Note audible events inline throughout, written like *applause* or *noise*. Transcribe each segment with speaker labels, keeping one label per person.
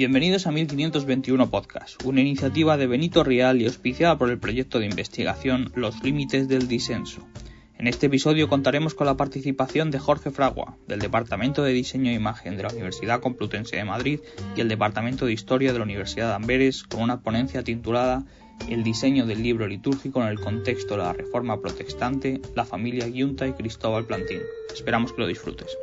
Speaker 1: Bienvenidos a 1521 Podcast, una iniciativa de Benito Rial y auspiciada por el proyecto de investigación Los Límites del Disenso. En este episodio contaremos con la participación de Jorge Fragua, del Departamento de Diseño e Imagen de la Universidad Complutense de Madrid y el Departamento de Historia de la Universidad de Amberes, con una ponencia titulada El diseño del libro litúrgico en el contexto de la Reforma Protestante, la familia Giunta y Cristóbal Plantín. Esperamos que lo disfrutes.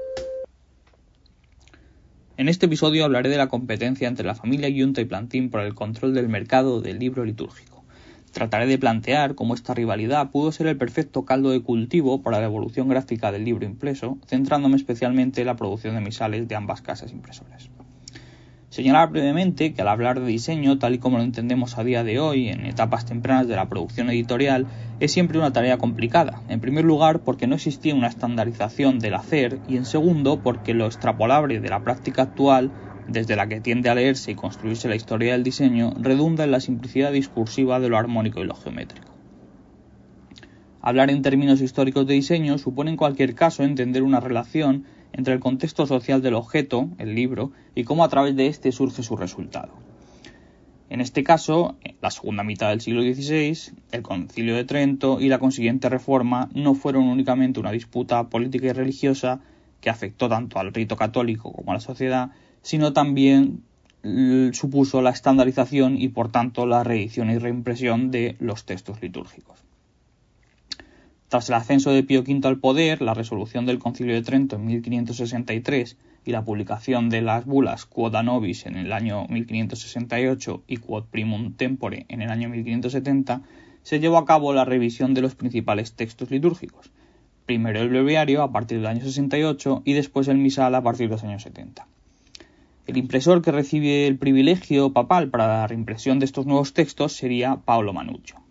Speaker 1: En este episodio hablaré de la competencia entre la familia Yunta y Plantín por el control del mercado del libro litúrgico. Trataré de plantear cómo esta rivalidad pudo ser el perfecto caldo de cultivo para la evolución gráfica del libro impreso, centrándome especialmente en la producción de misales de ambas casas impresoras. Señalar brevemente que al hablar de diseño, tal y como lo entendemos a día de hoy, en etapas tempranas de la producción editorial, es siempre una tarea complicada. En primer lugar, porque no existía una estandarización del hacer y en segundo, porque lo extrapolable de la práctica actual, desde la que tiende a leerse y construirse la historia del diseño, redunda en la simplicidad discursiva de lo armónico y lo geométrico. Hablar en términos históricos de diseño supone en cualquier caso entender una relación entre el contexto social del objeto, el libro, y cómo a través de éste surge su resultado. En este caso, la segunda mitad del siglo XVI, el Concilio de Trento y la consiguiente reforma no fueron únicamente una disputa política y religiosa que afectó tanto al rito católico como a la sociedad, sino también supuso la estandarización y por tanto la reedición y reimpresión de los textos litúrgicos. Tras el ascenso de Pío V al poder, la resolución del Concilio de Trento en 1563 y la publicación de las bulas Quod Nobis en el año 1568 y Quod Primum Tempore en el año 1570, se llevó a cabo la revisión de los principales textos litúrgicos, primero el breviario a partir del año 68 y después el misal a partir de los años 70. El impresor que recibe el privilegio papal para la reimpresión de estos nuevos textos sería Paolo Manuccio.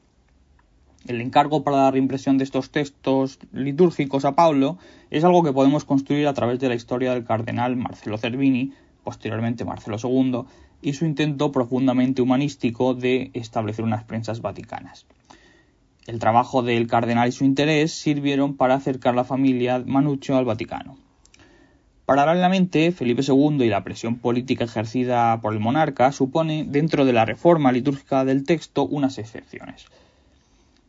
Speaker 1: El encargo para la reimpresión de estos textos litúrgicos a Pablo es algo que podemos construir a través de la historia del cardenal Marcelo Cervini, posteriormente Marcelo II, y su intento profundamente humanístico de establecer unas prensas vaticanas. El trabajo del cardenal y su interés sirvieron para acercar la familia Manuccio al Vaticano. Paralelamente, Felipe II y la presión política ejercida por el monarca supone, dentro de la reforma litúrgica del texto, unas excepciones.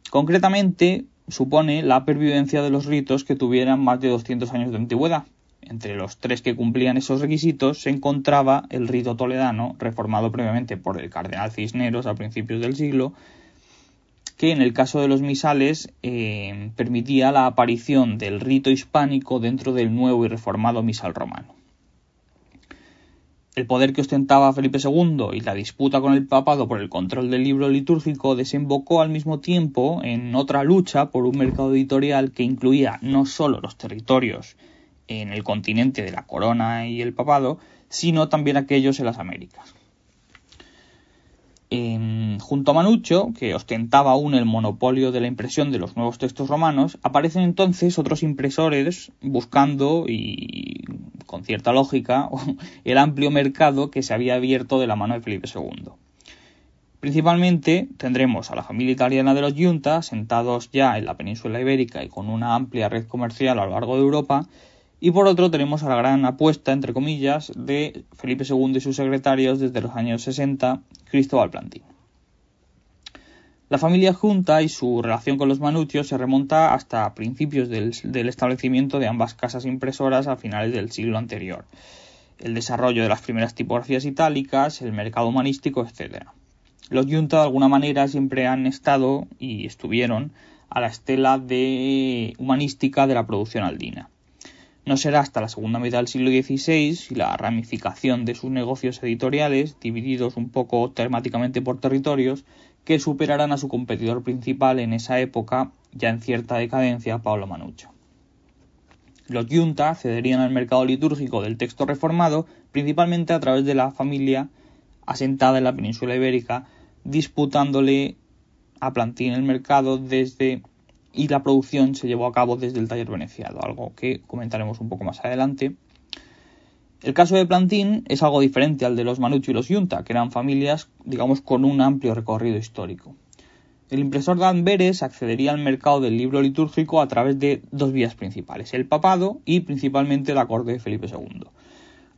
Speaker 1: Concretamente, supone la pervivencia de los ritos que tuvieran más de 200 años de antigüedad. Entre los tres que cumplían esos requisitos se encontraba el rito toledano, reformado previamente por el cardenal Cisneros a principios del siglo, que en el caso de los misales eh, permitía la aparición del rito hispánico dentro del nuevo y reformado misal romano. El poder que ostentaba Felipe II y la disputa con el papado por el control del libro litúrgico desembocó al mismo tiempo en otra lucha por un mercado editorial que incluía no solo los territorios en el continente de la corona y el papado, sino también aquellos en las Américas. Junto a Manuccio, que ostentaba aún el monopolio de la impresión de los nuevos textos romanos, aparecen entonces otros impresores buscando y con cierta lógica, *laughs* el amplio mercado que se había abierto de la mano de Felipe II. Principalmente tendremos a la familia italiana de los Giunta, sentados ya en la península ibérica y con una amplia red comercial a lo largo de Europa, y por otro tenemos a la gran apuesta, entre comillas, de Felipe II y sus secretarios desde los años 60, Cristóbal Plantín. La familia Junta y su relación con los Manuccios se remonta hasta principios del, establecimiento de ambas casas impresoras a finales del siglo anterior, el desarrollo de las primeras tipografías itálicas, el mercado humanístico, etc. Los Junta de alguna manera siempre han estado y estuvieron a la estela de humanística de la producción aldina. No será hasta la segunda mitad del siglo XVI y la ramificación de sus negocios editoriales, divididos un poco temáticamente por territorios, que superarán a su competidor principal en esa época, ya en cierta decadencia, Pablo Manucho. Los Yunta accederían al mercado litúrgico del texto reformado principalmente a través de la familia asentada en la península ibérica, disputándole a Plantín el mercado desde y la producción se llevó a cabo desde el taller veneciado, algo que comentaremos un poco más adelante. El caso de Plantín es algo diferente al de los Manucci y los Yunta, que eran familias, digamos, con un amplio recorrido histórico. El impresor de Amberes accedería al mercado del libro litúrgico a través de dos vías principales, el papado y principalmente la corte de Felipe II.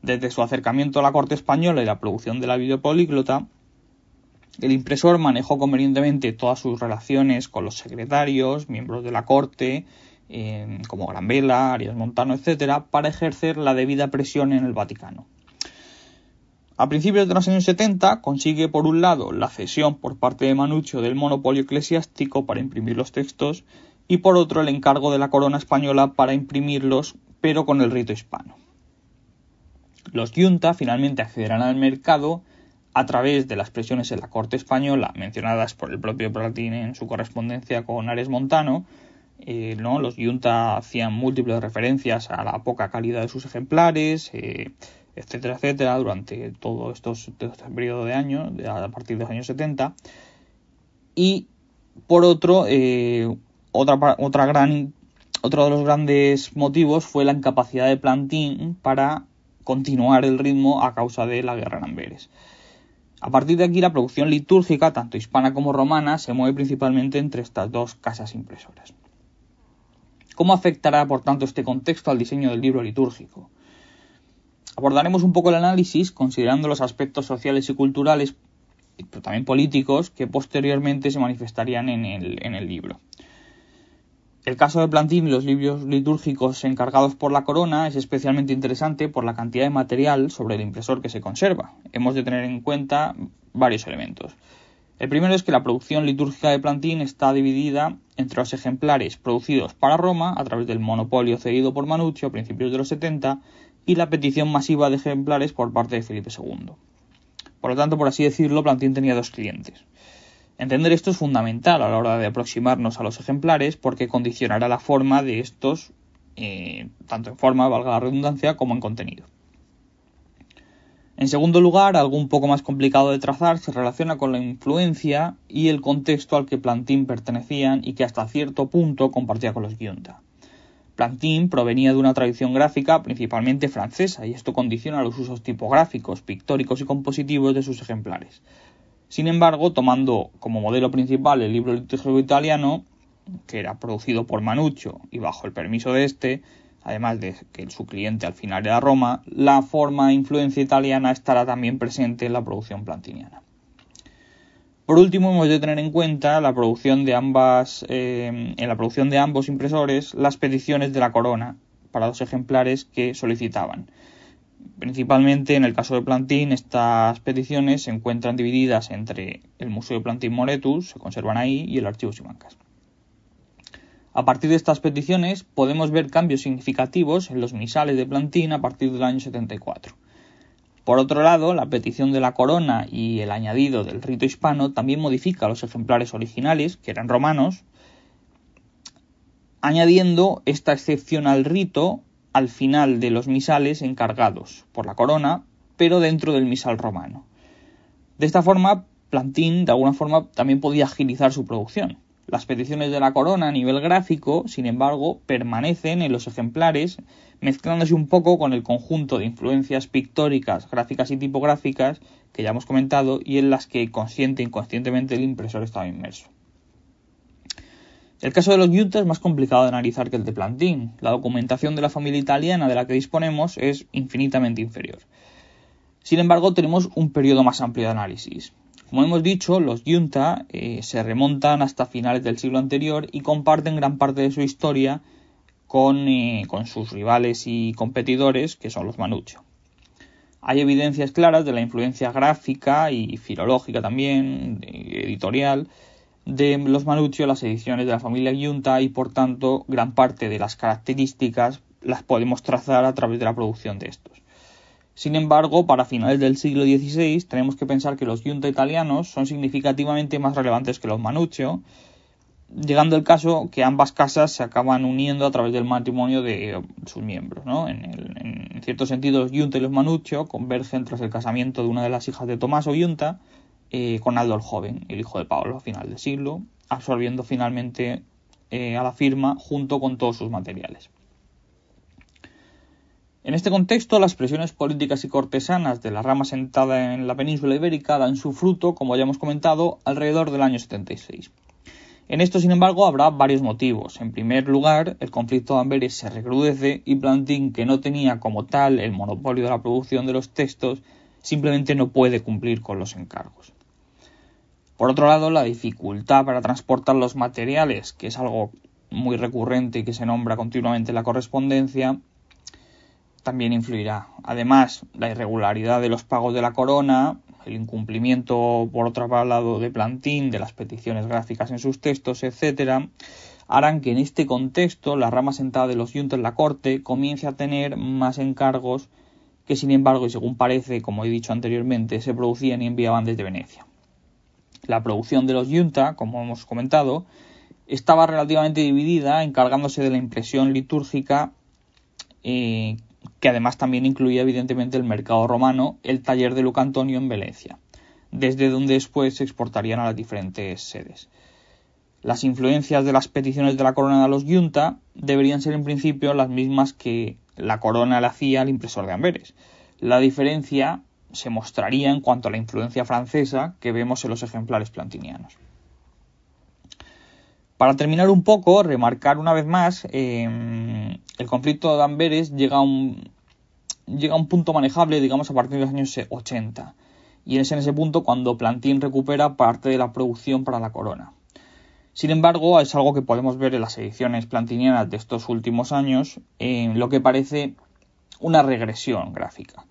Speaker 1: Desde su acercamiento a la corte española y la producción de la videopolíglota, el impresor manejó convenientemente todas sus relaciones con los secretarios, miembros de la corte, eh, como Gran Vela, Arias Montano, etc., para ejercer la debida presión en el Vaticano. A principios de los años 70 consigue por un lado la cesión por parte de Manuccio del monopolio eclesiástico para imprimir los textos y por otro el encargo de la corona española para imprimirlos pero con el rito hispano. Los Junta finalmente accederán al mercado a través de las presiones en la corte española mencionadas por el propio Platín en su correspondencia con Ares Montano. Eh, ¿no? Los Junta hacían múltiples referencias a la poca calidad de sus ejemplares, eh, etcétera, etcétera, durante todo, estos, este periodo de años, a partir de los años 70. Y por otro, eh, otra, otra gran, otro de los grandes motivos fue la incapacidad de Plantín para continuar el ritmo a causa de la guerra en Amberes. A partir de aquí, la producción litúrgica, tanto hispana como romana, se mueve principalmente entre estas dos casas impresoras. ¿Cómo afectará, por tanto, este contexto al diseño del libro litúrgico? Abordaremos un poco el análisis considerando los aspectos sociales y culturales, pero también políticos, que posteriormente se manifestarían en el, libro. El caso de Plantín y los libros litúrgicos encargados por la corona es especialmente interesante por la cantidad de material sobre el impresor que se conserva. Hemos de tener en cuenta varios elementos. El primero es que la producción litúrgica de Plantín está dividida entre los ejemplares producidos para Roma a través del monopolio cedido por Manuccio a principios de los 70 y la petición masiva de ejemplares por parte de Felipe II. Por lo tanto, por así decirlo, Plantín tenía dos clientes. Entender esto es fundamental a la hora de aproximarnos a los ejemplares porque condicionará la forma de estos, eh, tanto en forma, valga la redundancia, como en contenido. En segundo lugar, algo un poco más complicado de trazar se relaciona con la influencia y el contexto al que Plantín pertenecían y que hasta cierto punto compartía con los Guionta. Plantin provenía de una tradición gráfica principalmente francesa y esto condiciona los usos tipográficos, pictóricos y compositivos de sus ejemplares. Sin embargo, tomando como modelo principal el libro litúrgico italiano, que era producido por Manuccio y bajo el permiso de este, además de que su cliente al final era Roma, la forma e influencia italiana estará también presente en la producción plantiniana. Por último, hemos de tener en cuenta la producción de eh, en la producción de ambos impresores las peticiones de la corona para dos ejemplares que solicitaban. Principalmente en el caso de Plantín, estas peticiones se encuentran divididas entre el Museo de Plantín Moretus, se conservan ahí, y el Archivo Simancas. A partir de estas peticiones podemos ver cambios significativos en los misales de Plantín a partir del año 74. Por otro lado, la petición de la corona y el añadido del rito hispano también modifica los ejemplares originales, que eran romanos, añadiendo esta excepción al rito al final de los misales encargados por la corona, pero dentro del misal romano. De esta forma, Plantín, de alguna forma, también podía agilizar su producción. Las peticiones de la corona a nivel gráfico, sin embargo, permanecen en los ejemplares, mezclándose un poco con el conjunto de influencias pictóricas, gráficas y tipográficas que ya hemos comentado y en las que consciente e inconscientemente el impresor estaba inmerso. El caso de los Junta es más complicado de analizar que el de Plantin. La documentación de la familia italiana de la que disponemos es infinitamente inferior. Sin embargo, tenemos un periodo más amplio de análisis. Como hemos dicho, los Yunta eh, se remontan hasta finales del siglo anterior y comparten gran parte de su historia con, eh, con sus rivales y competidores, que son los Manuccio. Hay evidencias claras de la influencia gráfica y filológica también, editorial, de los Manuccio las ediciones de la familia Yunta y por tanto gran parte de las características las podemos trazar a través de la producción de estos. Sin embargo, para finales del siglo XVI tenemos que pensar que los Junta italianos son significativamente más relevantes que los Manuccio llegando el caso que ambas casas se acaban uniendo a través del matrimonio de sus miembros. En, cierto sentido, los Yunta y los Manuccio convergen tras el casamiento de una de las hijas de Tommaso Yunta eh, con Aldo el Joven, el hijo de Pablo a final del siglo, absorbiendo finalmente eh, a la firma junto con todos sus materiales. En este contexto, las presiones políticas y cortesanas de la rama sentada en la península ibérica dan su fruto, como ya hemos comentado, alrededor del año 76. En esto, sin embargo, habrá varios motivos. En primer lugar, el conflicto de Amberes se recrudece y Plantin, que no tenía como tal el monopolio de la producción de los textos, simplemente no puede cumplir con los encargos. Por otro lado, la dificultad para transportar los materiales, que es algo muy recurrente y que se nombra continuamente en la correspondencia, también influirá. Además, la irregularidad de los pagos de la corona, el incumplimiento, por otro lado, de Plantín, de las peticiones gráficas en sus textos, etcétera, harán que en este contexto la rama sentada de los yuntas en la corte comience a tener más encargos que, sin embargo, y según parece, como he dicho anteriormente, se producían y enviaban desde Venecia. La producción de los yunta, como hemos comentado, estaba relativamente dividida, encargándose de la impresión litúrgica, eh, que además también incluía evidentemente el mercado romano, el taller de Luca Antonio en Valencia, desde donde después se exportarían a las diferentes sedes. Las influencias de las peticiones de la corona de los Yunta deberían ser en principio las mismas que la corona le hacía al impresor de Amberes. La diferencia se mostraría en cuanto a la influencia francesa que vemos en los ejemplares plantinianos. Para terminar un poco, remarcar una vez más, em, el conflicto de Amberes llega a, un, llega a un punto manejable, digamos, a partir de los años 80. Y es en ese punto cuando Plantín recupera parte de la producción para la corona. Sin embargo, es algo que podemos ver en las ediciones plantinianas de estos últimos años, en lo que parece una regresión gráfica.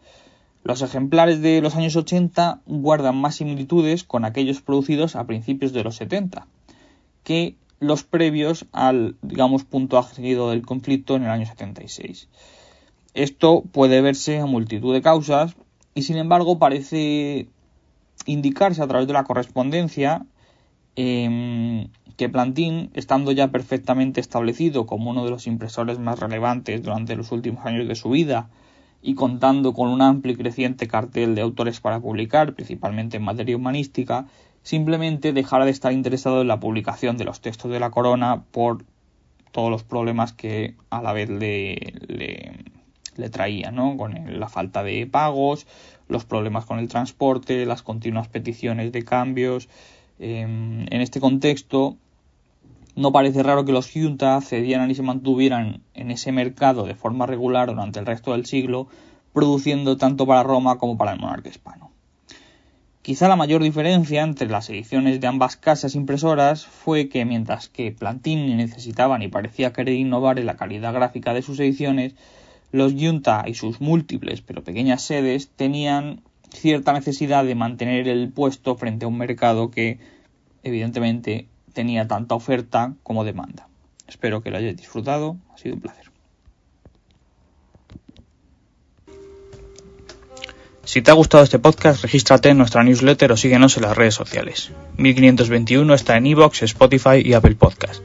Speaker 1: Los ejemplares de los años 80 guardan más similitudes con aquellos producidos a principios de los 70, que los previos al, digamos, punto álgido del conflicto en el año 76. Esto puede verse a multitud de causas y, sin embargo, parece indicarse a través de la correspondencia em, que Plantin, estando ya perfectamente establecido como uno de los impresores más relevantes durante los últimos años de su vida y contando con un amplio y creciente cartel de autores para publicar, principalmente en materia humanística, simplemente dejara de estar interesado en la publicación de los textos de la corona por todos los problemas que a la vez le, le, traía, ¿no? Con la falta de pagos, los problemas con el transporte, las continuas peticiones de cambios. Em, en este contexto, no parece raro que los Junta cedieran y se mantuvieran en ese mercado de forma regular durante el resto del siglo, produciendo tanto para Roma como para el monarca hispano. Quizá la mayor diferencia entre las ediciones de ambas casas impresoras fue que mientras que Plantini necesitaban y parecía querer innovar en la calidad gráfica de sus ediciones, los Junta y sus múltiples pero pequeñas sedes tenían cierta necesidad de mantener el puesto frente a un mercado que evidentemente tenía tanta oferta como demanda. Espero que lo hayáis disfrutado, ha sido un placer. Si te ha gustado este podcast, regístrate en nuestra newsletter o síguenos en las redes sociales. 1521 está en iVoox, Spotify y Apple Podcast.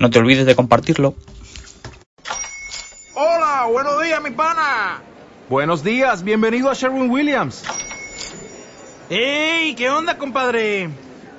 Speaker 1: No te olvides de compartirlo.
Speaker 2: Hola, buenos días, mi pana.
Speaker 3: Buenos días, bienvenido a Sherwin Williams.
Speaker 2: ¡Ey! ¿Qué onda, compadre?